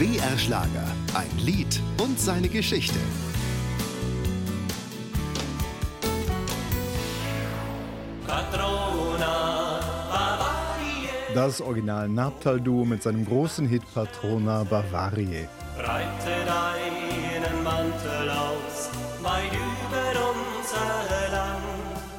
BR Schlager, ein Lied und seine Geschichte. Das Original Nabtal-Duo mit seinem großen Hit Patrona Bavarie. Breite deinen Mantel aus, unser Land.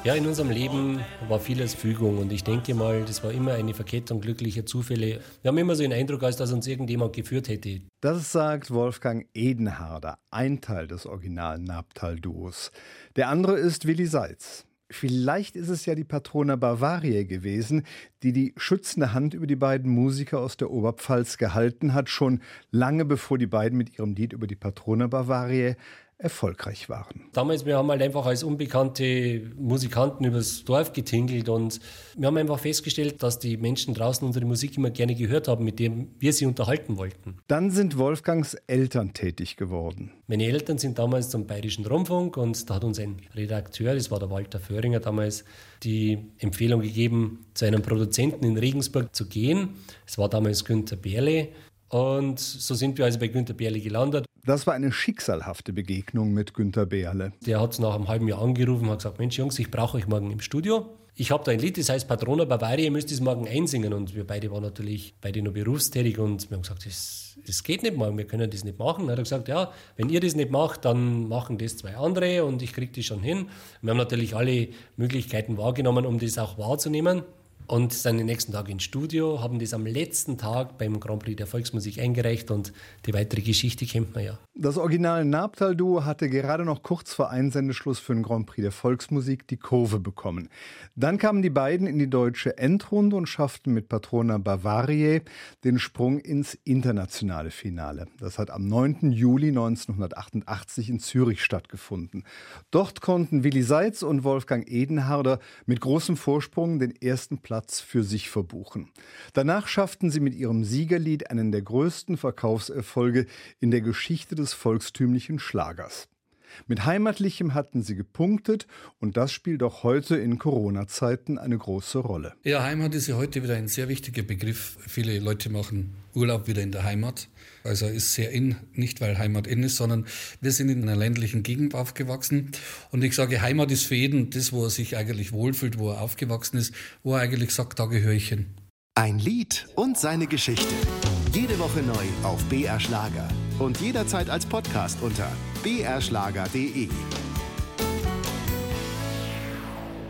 Ja, in unserem Leben war vieles Fügung und ich denke mal, das war immer eine Verkettung glücklicher Zufälle. Wir haben immer so den Eindruck, als dass uns irgendjemand geführt hätte. Das sagt Wolfgang Edenharder, ein Teil des Original Nabtal-Duos. Der andere ist Willi Seitz. Vielleicht ist es ja die Patrona Bavaria gewesen, die die schützende Hand über die beiden Musiker aus der Oberpfalz gehalten hat, schon lange bevor die beiden mit ihrem Lied über die Patrona Bavaria erfolgreich waren. Damals, wir haben halt einfach als unbekannte Musikanten übers Dorf getingelt und wir haben einfach festgestellt, dass die Menschen draußen unsere Musik immer gerne gehört haben, mit dem wir sie unterhalten wollten. Dann sind Wolfgangs Eltern tätig geworden. Meine Eltern sind damals zum Bayerischen Rundfunk und da hat uns ein Redakteur, das war der Walter Föhringer damals, die Empfehlung gegeben, zu einem Produzenten in Regensburg zu gehen. Es war damals Günther Berle und so sind wir also bei Günter Berle gelandet. Das war eine schicksalhafte Begegnung mit Günter Berle. Der hat nach einem halben Jahr angerufen und hat gesagt, Mensch Jungs, ich brauche euch morgen im Studio. Ich habe da ein Lied, das heißt Patrona Bavaria, ihr müsst es morgen einsingen. Und wir beide waren natürlich beide noch berufstätig und wir haben gesagt, das, das geht nicht morgen, wir können das nicht machen. Hat er gesagt, ja, wenn ihr das nicht macht, dann machen das zwei andere und ich kriege das schon hin. Wir haben natürlich alle Möglichkeiten wahrgenommen, um das auch wahrzunehmen und sind den nächsten Tag ins Studio, haben das am letzten Tag beim Grand Prix der Volksmusik eingereicht und die weitere Geschichte kennt man ja. Das Original Nabtal-Duo hatte gerade noch kurz vor Einsendeschluss für den Grand Prix der Volksmusik die Kurve bekommen. Dann kamen die beiden in die deutsche Endrunde und schafften mit Patrona Bavarie den Sprung ins internationale Finale. Das hat am 9. Juli 1988 in Zürich stattgefunden. Dort konnten Willi Seitz und Wolfgang Edenharder mit großem Vorsprung den ersten Platz Platz für sich verbuchen. Danach schafften sie mit ihrem Siegerlied einen der größten Verkaufserfolge in der Geschichte des volkstümlichen Schlagers. Mit Heimatlichem hatten sie gepunktet und das spielt auch heute in Corona-Zeiten eine große Rolle. Ja, Heimat ist ja heute wieder ein sehr wichtiger Begriff. Viele Leute machen Urlaub wieder in der Heimat. Also ist sehr in, nicht weil Heimat in ist, sondern wir sind in einer ländlichen Gegend aufgewachsen. Und ich sage, Heimat ist für jeden das, wo er sich eigentlich wohlfühlt, wo er aufgewachsen ist, wo er eigentlich sagt, da gehöre ich hin. Ein Lied und seine Geschichte. Jede Woche neu auf BR Schlager und jederzeit als Podcast unter brschlager.de.